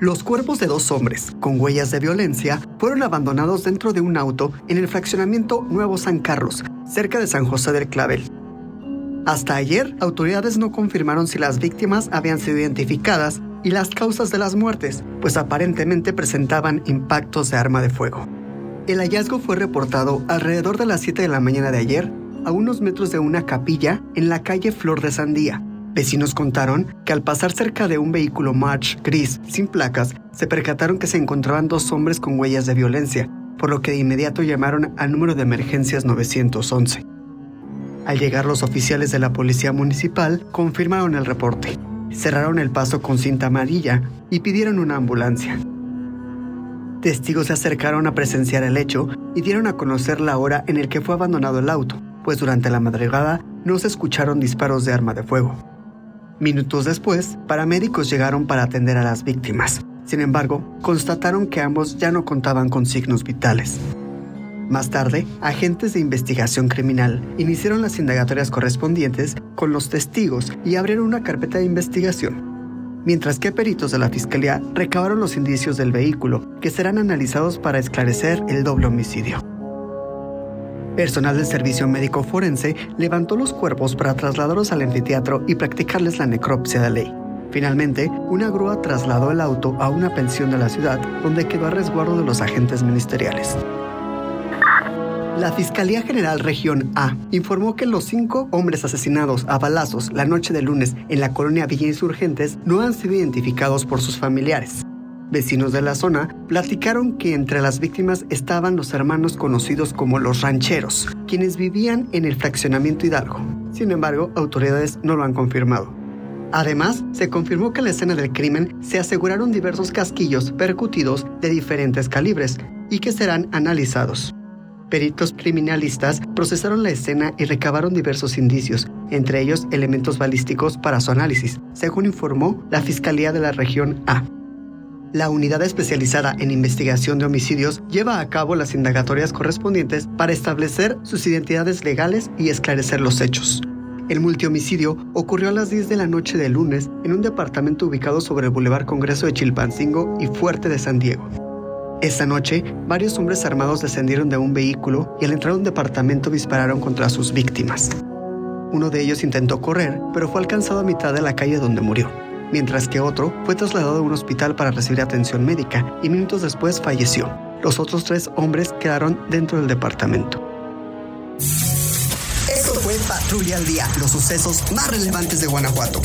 Los cuerpos de dos hombres, con huellas de violencia, fueron abandonados dentro de un auto en el fraccionamiento Nuevo San Carlos, cerca de San José del Clavel. Hasta ayer, autoridades no confirmaron si las víctimas habían sido identificadas y las causas de las muertes, pues aparentemente presentaban impactos de arma de fuego. El hallazgo fue reportado alrededor de las 7 de la mañana de ayer, a unos metros de una capilla en la calle Flor de Sandía, Vecinos contaron que al pasar cerca de un vehículo March gris sin placas, se percataron que se encontraban dos hombres con huellas de violencia, por lo que de inmediato llamaron al número de emergencias 911. Al llegar los oficiales de la policía municipal, confirmaron el reporte, cerraron el paso con cinta amarilla y pidieron una ambulancia. Testigos se acercaron a presenciar el hecho y dieron a conocer la hora en el que fue abandonado el auto, pues durante la madrugada no se escucharon disparos de arma de fuego. Minutos después, paramédicos llegaron para atender a las víctimas. Sin embargo, constataron que ambos ya no contaban con signos vitales. Más tarde, agentes de investigación criminal iniciaron las indagatorias correspondientes con los testigos y abrieron una carpeta de investigación, mientras que peritos de la Fiscalía recabaron los indicios del vehículo que serán analizados para esclarecer el doble homicidio. Personal del Servicio Médico Forense levantó los cuerpos para trasladarlos al anfiteatro y practicarles la necropsia de ley. Finalmente, una grúa trasladó el auto a una pensión de la ciudad, donde quedó a resguardo de los agentes ministeriales. La Fiscalía General Región A informó que los cinco hombres asesinados a balazos la noche de lunes en la colonia Villa Insurgentes no han sido identificados por sus familiares. Vecinos de la zona platicaron que entre las víctimas estaban los hermanos conocidos como los rancheros, quienes vivían en el fraccionamiento Hidalgo. Sin embargo, autoridades no lo han confirmado. Además, se confirmó que en la escena del crimen se aseguraron diversos casquillos percutidos de diferentes calibres y que serán analizados. Peritos criminalistas procesaron la escena y recabaron diversos indicios, entre ellos elementos balísticos para su análisis, según informó la Fiscalía de la Región A. La unidad especializada en investigación de homicidios lleva a cabo las indagatorias correspondientes para establecer sus identidades legales y esclarecer los hechos. El multihomicidio ocurrió a las 10 de la noche del lunes en un departamento ubicado sobre el Boulevard Congreso de Chilpancingo y Fuerte de San Diego. Esta noche, varios hombres armados descendieron de un vehículo y al entrar a un departamento dispararon contra sus víctimas. Uno de ellos intentó correr, pero fue alcanzado a mitad de la calle donde murió mientras que otro fue trasladado a un hospital para recibir atención médica y minutos después falleció. Los otros tres hombres quedaron dentro del departamento. Esto fue Patrulla al Día, los sucesos más relevantes de Guanajuato.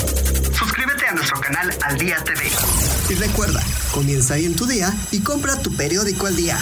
Suscríbete nuestro canal Al Día TV. Y recuerda, comienza ahí en tu día y compra tu periódico al día.